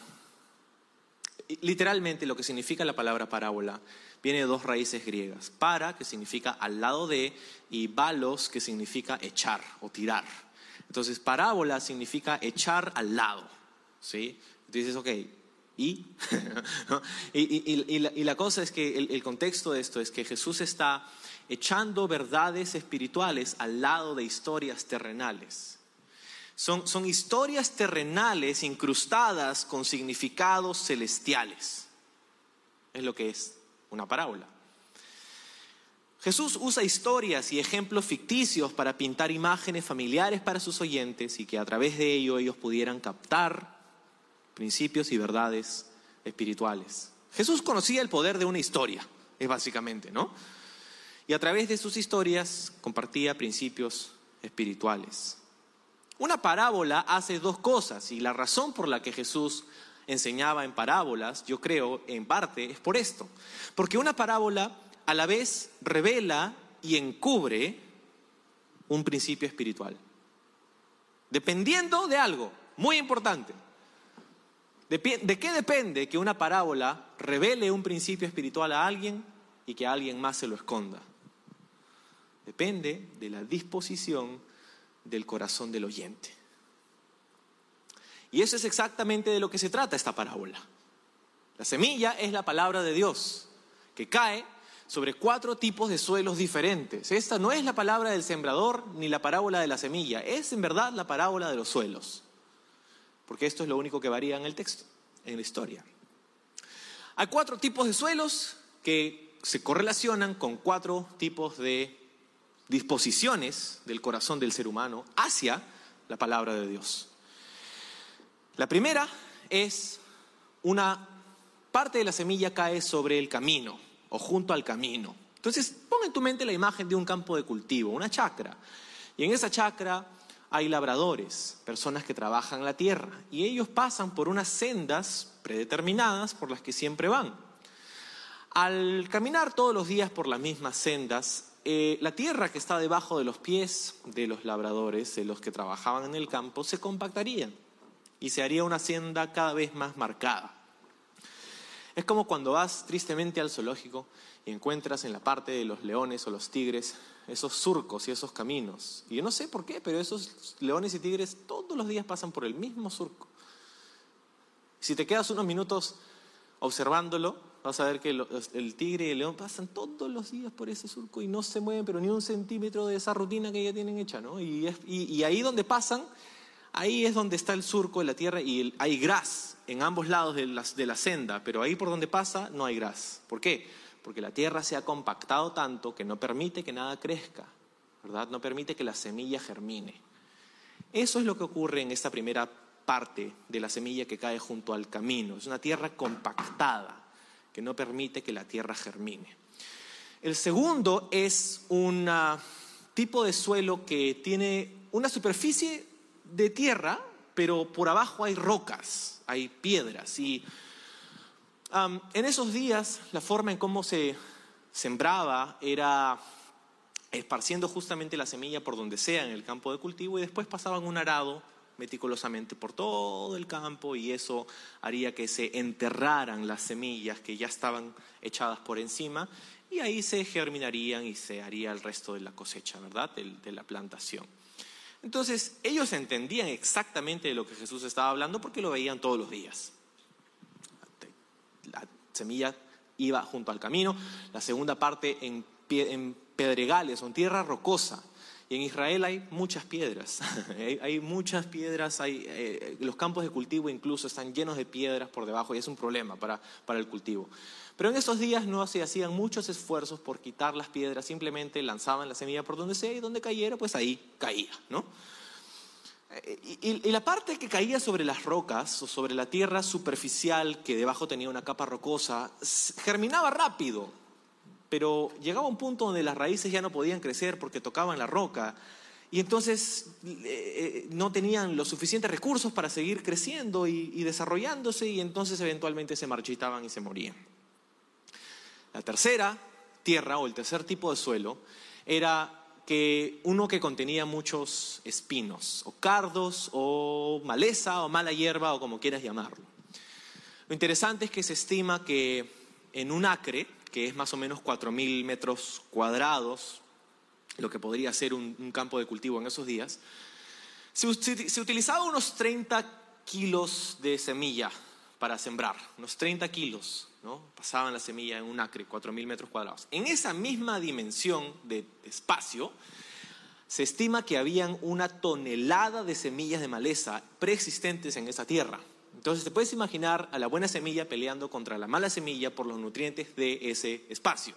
literalmente lo que significa la palabra parábola viene de dos raíces griegas. Para, que significa al lado de, y balos, que significa echar o tirar. Entonces, parábola significa echar al lado. ¿sí? Entonces, ok, ¿y? y, la, cosa es que el contexto de esto es que Jesús está echando verdades espirituales al lado de historias terrenales. Son, historias terrenales incrustadas con significados celestiales. Es lo que es una parábola. Jesús usa historias y ejemplos ficticios para pintar imágenes familiares para sus oyentes y que a través de ello ellos pudieran captar principios y verdades espirituales. Jesús conocía el poder de una historia, es básicamente, ¿no? Y a través de sus historias compartía principios espirituales. Una parábola hace dos cosas y la razón por la que Jesús enseñaba en parábolas, yo creo, en parte, es por esto. Porque una parábola a la vez revela y encubre un principio espiritual. Dependiendo de algo muy importante. ¿De, qué depende que una parábola revele un principio espiritual a alguien y que alguien más se lo esconda? Depende de la disposición del corazón del oyente. Y eso es exactamente de lo que se trata esta parábola. La semilla es la palabra de Dios, que cae sobre cuatro tipos de suelos diferentes. Esta no es la palabra del sembrador ni la parábola de la semilla, es en verdad la parábola de los suelos. Porque esto es lo único que varía en el texto, en la historia. Hay cuatro tipos de suelos que se correlacionan con cuatro tipos de disposiciones del corazón del ser humano hacia la palabra de Dios. La primera es una parte de la semilla cae sobre el camino o junto al camino. Entonces, pon en tu mente la imagen de un campo de cultivo, una chacra. Y en esa chacra hay labradores, personas que trabajan la tierra, y ellos pasan por unas sendas predeterminadas por las que siempre van. Al caminar todos los días por las mismas sendas, eh, la tierra que está debajo de los pies de los labradores, de los que trabajaban en el campo, se compactaría y se haría una senda cada vez más marcada. Es como cuando vas tristemente al zoológico y encuentras en la parte de los leones o los tigres esos surcos y esos caminos. Y yo no sé por qué, pero esos leones y tigres todos los días pasan por el mismo surco. Si te quedas unos minutos observándolo, vas a ver que el tigre y el león pasan todos los días por ese surco y no se mueven, pero ni un centímetro de esa rutina que ya tienen hecha, ¿no? Y, ahí donde pasan, ahí es donde está el surco de la tierra y hay gras en ambos lados de la, de la senda, pero ahí por donde pasa no hay gras. ¿Por qué? Porque la tierra se ha compactado tanto que no permite que nada crezca, ¿verdad? No permite que la semilla germine. Eso es lo que ocurre en esta primera parte de la semilla que cae junto al camino. Es una tierra compactada que no permite que la tierra germine. El segundo es un tipo de suelo que tiene una superficie de tierra, pero por abajo hay rocas, hay piedras. Y en esos días la forma en cómo se sembraba era esparciendo justamente la semilla por donde sea en el campo de cultivo y después pasaban un arado meticulosamente por todo el campo y eso haría que se enterraran las semillas que ya estaban echadas por encima y ahí se germinarían y se haría el resto de la cosecha, ¿verdad? De, la plantación. Entonces, ellos entendían exactamente de lo que Jesús estaba hablando porque lo veían todos los días. La semilla iba junto al camino, la segunda parte en, pedregales o en tierra rocosa. Y en Israel hay muchas piedras, hay, muchas piedras, hay, eh, los campos de cultivo incluso están llenos de piedras por debajo y es un problema para, para el cultivo. Pero en esos días no se hacían muchos esfuerzos por quitar las piedras, simplemente lanzaban la semilla por donde sea y donde cayera, pues ahí caía, ¿no? Eh, y, y, la parte que caía sobre las rocas o sobre la tierra superficial que debajo tenía una capa rocosa germinaba rápido, pero llegaba un punto donde las raíces ya no podían crecer porque tocaban la roca y entonces eh, eh, no tenían los suficientes recursos para seguir creciendo y, desarrollándose y entonces eventualmente se marchitaban y se morían. La tercera tierra o el tercer tipo de suelo era que uno que contenía muchos espinos o cardos o maleza o mala hierba o como quieras llamarlo. Lo interesante es que se estima que en un acre que es más o menos 4.000 metros cuadrados, lo que podría ser un, campo de cultivo en esos días, se, se, utilizaba unos 30 kilos de semilla para sembrar, unos 30 kilos, ¿no? Pasaban la semilla en un acre, 4.000 metros cuadrados. En esa misma dimensión de espacio, se estima que habían una tonelada de semillas de maleza preexistentes en esa tierra. Entonces te puedes imaginar a la buena semilla peleando contra la mala semilla por los nutrientes de ese espacio.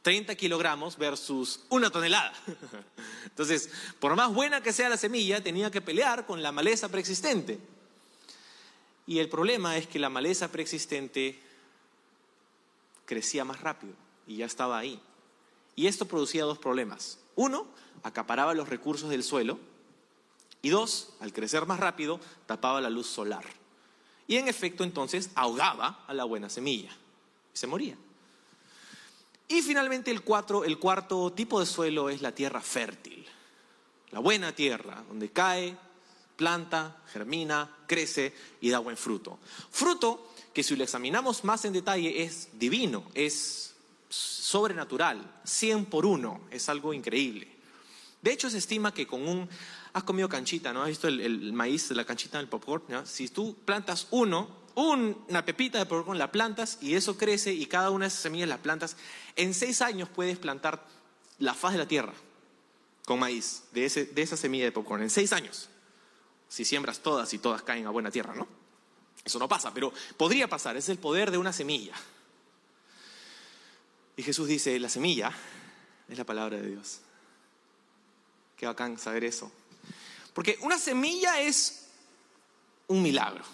30 kilogramos versus una tonelada. Entonces, por más buena que sea la semilla, tenía que pelear con la maleza preexistente. Y el problema es que la maleza preexistente crecía más rápido y ya estaba ahí. Y esto producía dos problemas. Uno, acaparaba los recursos del suelo. Y dos, al crecer más rápido, tapaba la luz solar. Y en efecto entonces ahogaba a la buena semilla y se moría. Y finalmente el, el cuarto tipo de suelo es la tierra fértil, la buena tierra, donde cae, planta, germina, crece y da buen fruto. Fruto que si lo examinamos más en detalle es divino, es sobrenatural, 100 por uno, es algo increíble. De hecho, se estima que con un has comido canchita, ¿no? ¿Has visto el, maíz de la canchita del popcorn? Si tú plantas uno, una pepita de popcorn, la plantas y eso crece y cada una de esas semillas las plantas, en seis años puedes plantar la faz de la tierra con maíz, de, de esa semilla de popcorn, en seis años. Si siembras todas y todas caen a buena tierra, ¿no? Eso no pasa, pero podría pasar, es el poder de una semilla. Y Jesús dice, la semilla es la palabra de Dios. Qué bacán saber eso. Porque una semilla es un milagro.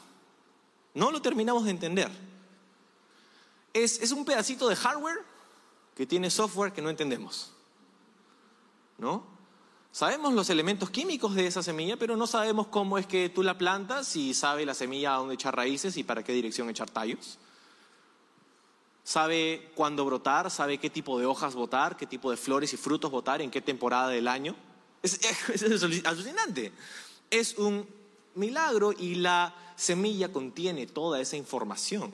No lo terminamos de entender. Es, es un pedacito de hardware que tiene software que no entendemos. ¿No? Sabemos los elementos químicos de esa semilla, pero no sabemos cómo es que tú la plantas y sabe la semilla a dónde echar raíces y para qué dirección echar tallos. Sabe cuándo brotar, sabe qué tipo de hojas botar, qué tipo de flores y frutos botar, en qué temporada del año. Es, es alucinante. Es un milagro y la semilla contiene toda esa información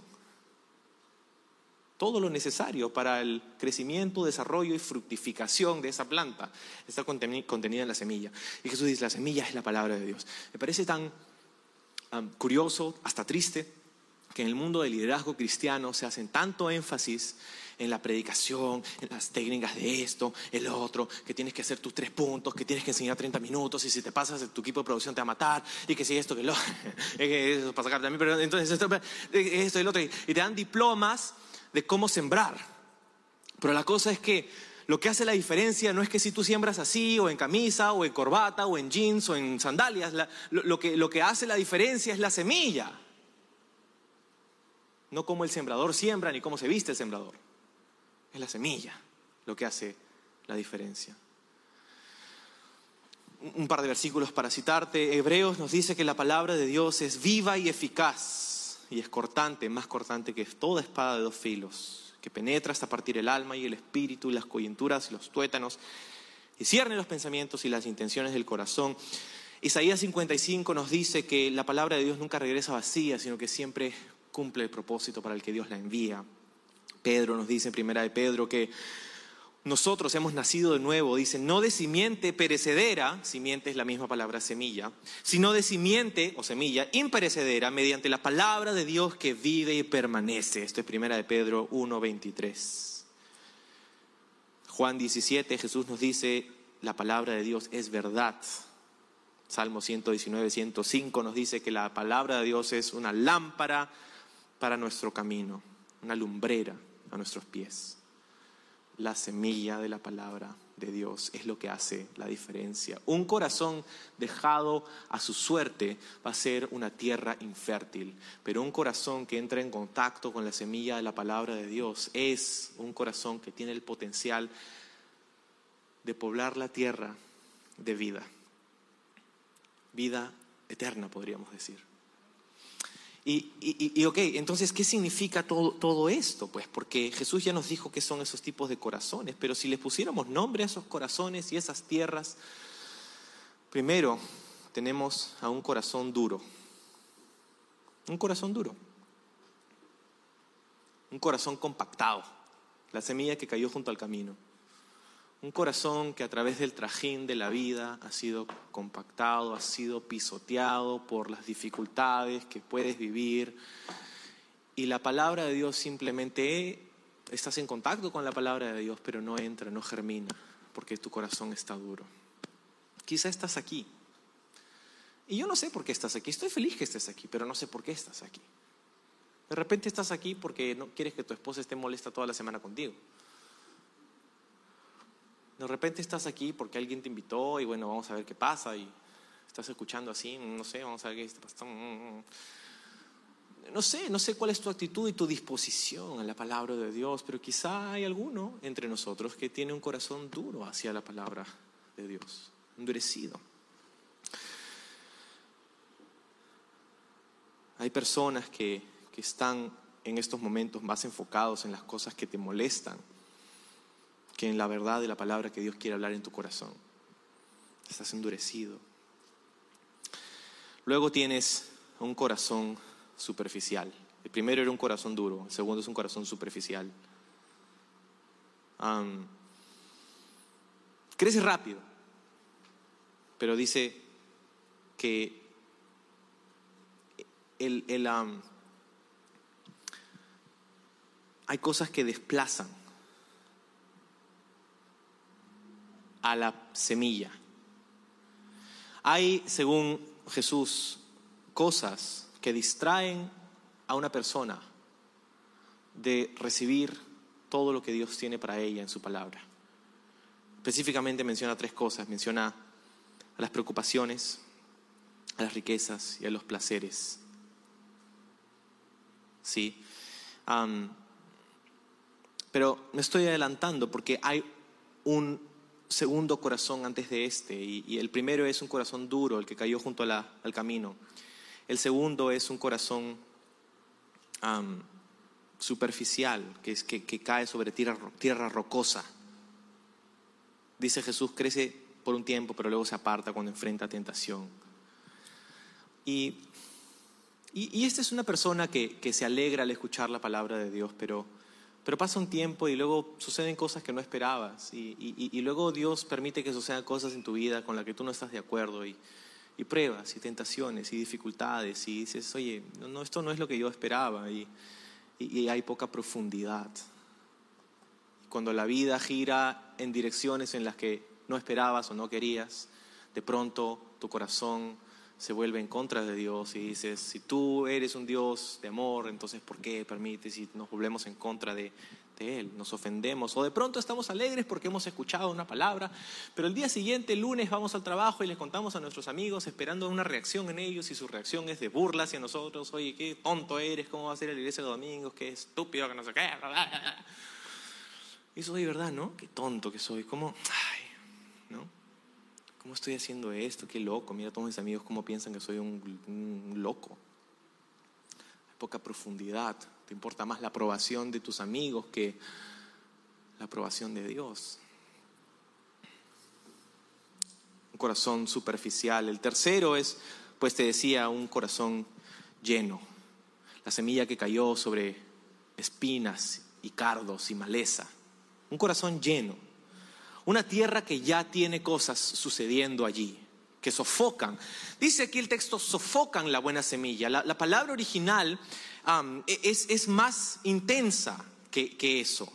todo lo necesario para el crecimiento, desarrollo y fructificación de esa planta está contenida en la semilla. Y Jesús dice, la semilla es la palabra de Dios. Me parece tan curioso, hasta triste, que en el mundo del liderazgo cristiano se hacen tanto énfasis en la predicación, en las técnicas de esto, el otro, que tienes que hacer tus tres puntos, que tienes que enseñar 30 minutos y si te pasas tu equipo de producción te va a matar y que si esto, que lo, eso para sacar también, pero entonces esto, esto y el otro, y te dan diplomas de cómo sembrar. Pero la cosa es que lo que hace la diferencia no es que si tú siembras así, o en camisa, o en corbata, o en jeans, o en sandalias, lo, que, lo que hace la diferencia es la semilla. No cómo el sembrador siembra ni cómo se viste el sembrador. Es la semilla lo que hace la diferencia. Un par de versículos para citarte. Hebreos nos dice que la palabra de Dios es viva y eficaz y es cortante, más cortante que toda espada de dos filos, que penetra hasta partir el alma y el espíritu las coyunturas y los tuétanos, y cierne los pensamientos y las intenciones del corazón. Isaías 55 nos dice que la palabra de Dios nunca regresa vacía, sino que siempre cumple el propósito para el que Dios la envía. Pedro nos dice en primera de Pedro que nosotros hemos nacido de nuevo, dice, no de simiente perecedera, simiente es la misma palabra semilla, sino de simiente o semilla imperecedera mediante la palabra de Dios que vive y permanece. Esto es primera de Pedro 1.23. Juan 17, Jesús nos dice, la palabra de Dios es verdad. Salmo 119, 105 nos dice que la palabra de Dios es una lámpara para nuestro camino, una lumbrera a nuestros pies la semilla de la palabra de Dios es lo que hace la diferencia. Un corazón dejado a su suerte va a ser una tierra infértil, pero un corazón que entra en contacto con la semilla de la palabra de Dios es un corazón que tiene el potencial de poblar la tierra de vida, vida eterna podríamos decir. Y, ok, entonces, ¿qué significa todo, todo esto? Pues porque Jesús ya nos dijo que son esos tipos de corazones, pero si les pusiéramos nombre a esos corazones y esas tierras, primero tenemos a un corazón duro, un corazón duro, un corazón compactado, la semilla que cayó junto al camino. Un corazón que a través del trajín de la vida ha sido compactado, ha sido pisoteado por las dificultades que puedes vivir. Y la palabra de Dios simplemente, estás en contacto con la palabra de Dios, pero no entra, no germina, porque tu corazón está duro. Quizá estás aquí. Y yo no sé por qué estás aquí. Estoy feliz que estés aquí, pero no sé por qué estás aquí. De repente estás aquí porque no quieres que tu esposa esté molesta toda la semana contigo. De repente estás aquí porque alguien te invitó y bueno, vamos a ver qué pasa y estás escuchando así, no sé, vamos a ver qué está pasando. No sé, no sé cuál es tu actitud y tu disposición a la palabra de Dios, pero quizá hay alguno entre nosotros que tiene un corazón duro hacia la palabra de Dios, endurecido. Hay personas que, que están en estos momentos más enfocados en las cosas que te molestan que en la verdad de la palabra que Dios quiere hablar en tu corazón. Estás endurecido. Luego tienes un corazón superficial. El primero era un corazón duro, el segundo es un corazón superficial. crece rápido, pero dice que el, el, hay cosas que desplazan a la semilla. Hay, según Jesús, cosas que distraen a una persona de recibir todo lo que Dios tiene para ella en su palabra. Específicamente menciona tres cosas. Menciona a las preocupaciones, a las riquezas y a los placeres. Sí. pero me estoy adelantando porque hay un segundo corazón antes de este. Y, el primero es un corazón duro, el que cayó junto al camino. El segundo es un corazón superficial, que, es, que, cae sobre tierra, tierra rocosa. Dice Jesús, crece por un tiempo, pero luego se aparta cuando enfrenta tentación. Y, y, esta es una persona que, que, se alegra al escuchar la palabra de Dios, pero, pero pasa un tiempo y luego suceden cosas que no esperabas. Y, luego Dios permite que sucedan cosas en tu vida con las que tú no estás de acuerdo. Y, pruebas y tentaciones y dificultades. Y dices, oye, no, esto no es lo que yo esperaba. Y, y, hay poca profundidad. Cuando la vida gira en direcciones en las que no esperabas o no querías, de pronto tu corazón se vuelve en contra de Dios y dices, si tú eres un Dios de amor, entonces ¿por qué permites y nos volvemos en contra de, de Él, nos ofendemos o de pronto estamos alegres porque hemos escuchado una palabra, pero el día siguiente, el lunes, vamos al trabajo y les contamos a nuestros amigos esperando una reacción en ellos y su reacción es de burla hacia nosotros, oye, qué tonto eres, cómo va a ser la iglesia de domingos, qué estúpido, que no sé qué. Y soy verdad, ¿no? Qué tonto que soy, cómo, ay, ¿no? ¿Cómo estoy haciendo esto? Qué loco, mira todos mis amigos cómo piensan que soy un, un loco. Hay poca profundidad te importa más la aprobación de tus amigos que la aprobación de Dios. Un corazón superficial. El tercero es, pues te decía, un corazón lleno. La semilla que cayó sobre espinas y cardos y maleza. Un corazón lleno. Una tierra que ya tiene cosas sucediendo allí, que sofocan. Dice aquí el texto, sofocan la buena semilla. La, la palabra original e, es, más intensa que, eso.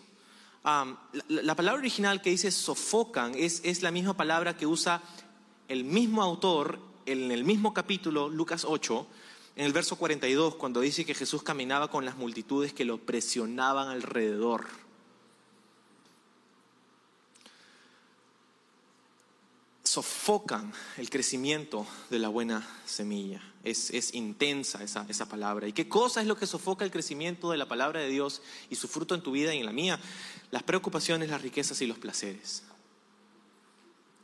la, palabra original que dice sofocan es, es la misma palabra que usa el mismo autor en el mismo capítulo, Lucas 8, en el verso 42, cuando dice que Jesús caminaba con las multitudes que lo presionaban alrededor. Sofocan el crecimiento de la buena semilla. Es, intensa esa, esa, palabra. ¿Y qué cosa es lo que sofoca el crecimiento de la palabra de Dios y su fruto en tu vida y en la mía? Las preocupaciones, las riquezas y los placeres.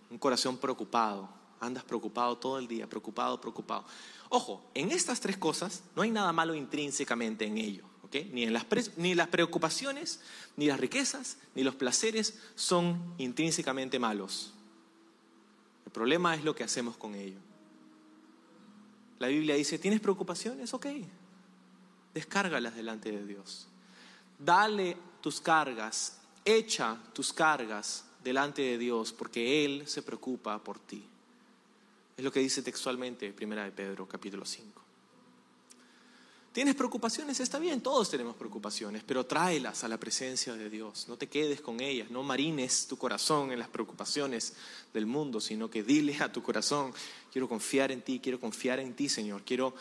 Un corazón preocupado. Andas preocupado todo el día, preocupado, preocupado. Ojo, en estas tres cosas no hay nada malo intrínsecamente en ello. Ni, en las ni las preocupaciones, ni las riquezas, ni los placeres son intrínsecamente malos. El problema es lo que hacemos con ello. La Biblia dice, ¿tienes preocupaciones? Ok, descárgalas delante de Dios. Dale tus cargas, echa tus cargas delante de Dios, porque Él se preocupa por ti. Es lo que dice textualmente Primera de Pedro, capítulo 5. ¿Tienes preocupaciones? Está bien, todos tenemos preocupaciones, pero tráelas a la presencia de Dios. No te quedes con ellas, no marines tu corazón en las preocupaciones del mundo, sino que dile a tu corazón, quiero confiar en ti, quiero confiar en ti, Señor, quiero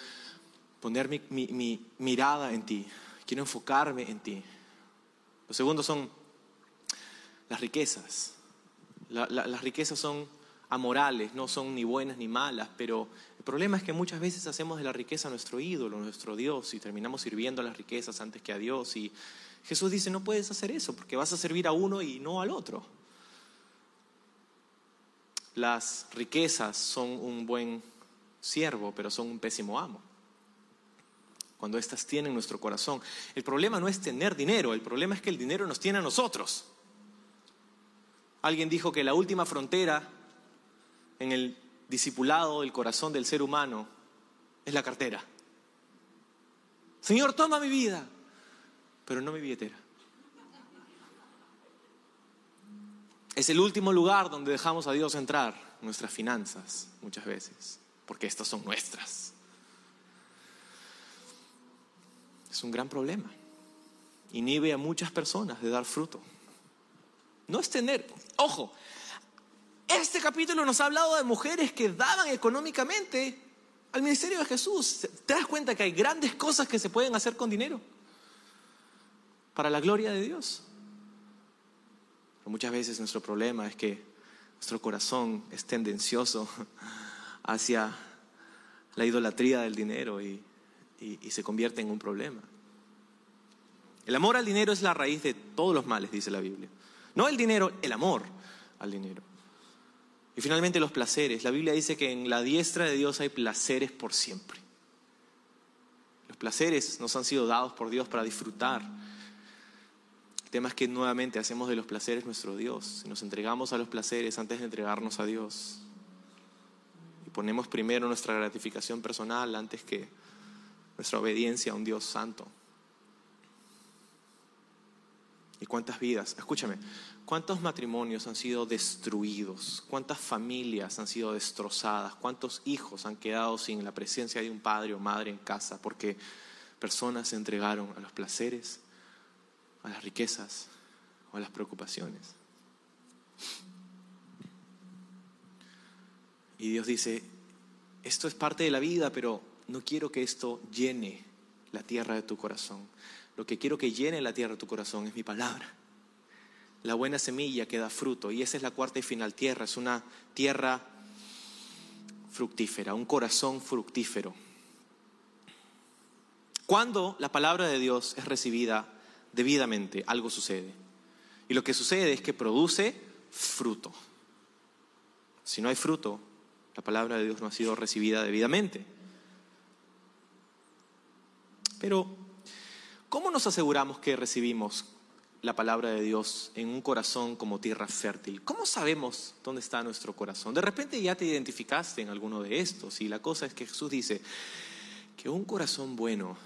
poner mi, mirada en ti, quiero enfocarme en ti. Lo segundo son las riquezas. las riquezas son amorales, no son ni buenas ni malas, pero problema es que muchas veces hacemos de la riqueza nuestro ídolo, nuestro Dios, y terminamos sirviendo a las riquezas antes que a Dios. Y Jesús dice, no puedes hacer eso, porque vas a servir a uno y no al otro. Las riquezas son un buen siervo, pero son un pésimo amo. Cuando éstas tienen nuestro corazón. El problema no es tener dinero, el problema es que el dinero nos tiene a nosotros. Alguien dijo que la última frontera en el discipulado del corazón del ser humano es la cartera. Señor, toma mi vida, pero no mi billetera. Es el último lugar donde dejamos a Dios entrar, nuestras finanzas, muchas veces, porque estas son nuestras. Es un gran problema. Inhibe a muchas personas de dar fruto. No es tener, ojo, este capítulo nos ha hablado de mujeres que daban económicamente al ministerio de Jesús. ¿Te das cuenta que hay grandes cosas que se pueden hacer con dinero? Para la gloria de Dios. muchas veces nuestro problema es que nuestro corazón es tendencioso hacia la idolatría del dinero y, y se convierte en un problema. El amor al dinero es la raíz de todos los males, dice la Biblia. No el dinero, el amor al dinero. Y finalmente los placeres. La Biblia dice que en la diestra de Dios hay placeres por siempre. Los placeres nos han sido dados por Dios para disfrutar. El tema es que nuevamente hacemos de los placeres nuestro Dios. Nos entregamos a los placeres antes de entregarnos a Dios. Y ponemos primero nuestra gratificación personal antes que nuestra obediencia a un Dios santo. ¿Y cuántas vidas? Escúchame, ¿cuántos matrimonios han sido destruidos? ¿Cuántas familias han sido destrozadas? ¿Cuántos hijos han quedado sin la presencia de un padre o madre en casa porque personas se entregaron a los placeres, a las riquezas o a las preocupaciones? Y Dios dice, esto es parte de la vida, pero no quiero que esto llene la tierra de tu corazón. Lo que quiero que llene la tierra tu corazón es mi palabra. La buena semilla que da fruto. Y esa es la cuarta y final tierra. Es una tierra fructífera, un corazón fructífero. Cuando la palabra de Dios es recibida debidamente, algo sucede. Y lo que sucede es que produce fruto. Si no hay fruto, la palabra de Dios no ha sido recibida debidamente. Pero ¿Cómo nos aseguramos que recibimos la palabra de Dios en un corazón como tierra fértil? ¿Cómo sabemos dónde está nuestro corazón? De repente ya te identificaste en alguno de estos y la cosa es que Jesús dice que un corazón bueno,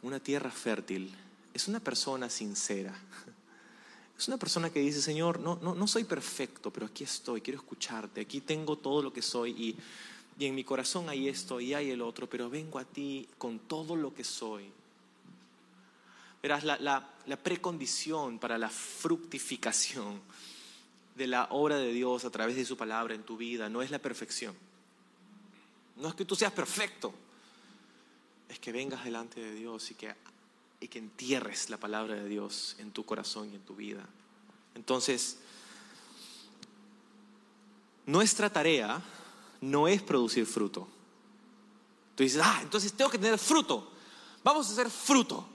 una tierra fértil, es una persona sincera. Es una persona que dice, Señor, no, no, no soy perfecto, pero aquí estoy, quiero escucharte, aquí tengo todo lo que soy y, y en mi corazón hay esto y hay el otro, pero vengo a ti con todo lo que soy Verás, la, precondición para la fructificación de la obra de Dios a través de su palabra en tu vida no es la perfección. No es que tú seas perfecto, es que vengas delante de Dios y que, y que entierres la palabra de Dios en tu corazón y en tu vida. Entonces, nuestra tarea no es producir fruto. Tú dices, ah, entonces tengo que tener fruto. Vamos a hacer fruto.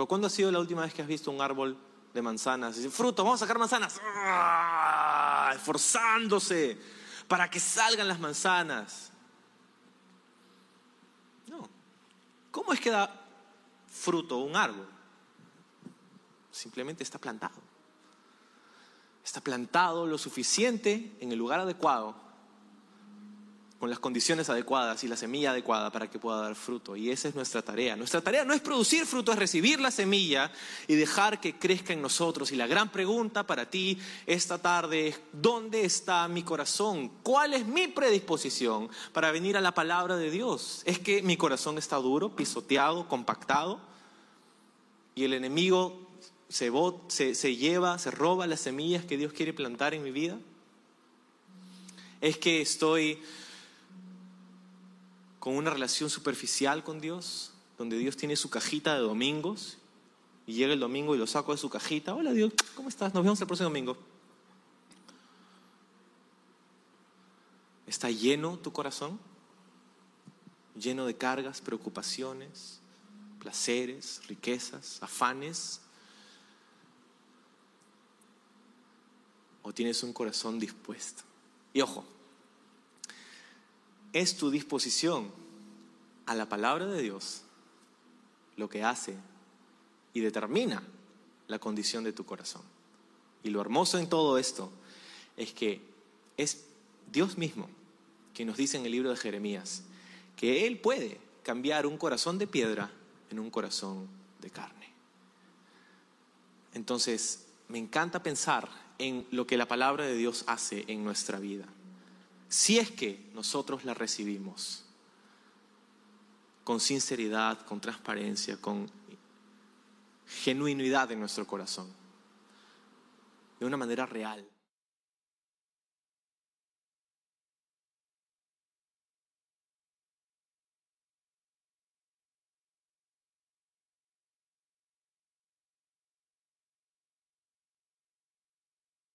Pero ¿cuándo ha sido la última vez que has visto un árbol de manzanas? Dice, fruto, vamos a sacar manzanas. ¡Ah! Esforzándose para que salgan las manzanas. No. ¿Cómo es que da fruto un árbol? Simplemente está plantado. Está plantado lo suficiente en el lugar adecuado con las condiciones adecuadas y la semilla adecuada para que pueda dar fruto. Y esa es nuestra tarea. Nuestra tarea no es producir fruto, es recibir la semilla y dejar que crezca en nosotros. Y la gran pregunta para ti esta tarde es, ¿dónde está mi corazón? ¿Cuál es mi predisposición para venir a la palabra de Dios? ¿Es que mi corazón está duro, pisoteado, compactado? Y el enemigo se, se, lleva, se roba las semillas que Dios quiere plantar en mi vida. Es que estoy con una relación superficial con Dios, donde Dios tiene su cajita de domingos y llega el domingo y lo saco de su cajita. Hola Dios, ¿cómo estás? Nos vemos el próximo domingo. ¿Está lleno tu corazón? Lleno de cargas, preocupaciones, placeres, riquezas, afanes. ¿O tienes un corazón dispuesto? Y ojo, es tu disposición a la palabra de Dios lo que hace y determina la condición de tu corazón. Y lo hermoso en todo esto es que es Dios mismo que nos dice en el libro de Jeremías que Él puede cambiar un corazón de piedra en un corazón de carne. Entonces, me encanta pensar en lo que la palabra de Dios hace en nuestra vida si es que nosotros la recibimos con sinceridad, con transparencia, con genuinidad en nuestro corazón, de una manera real.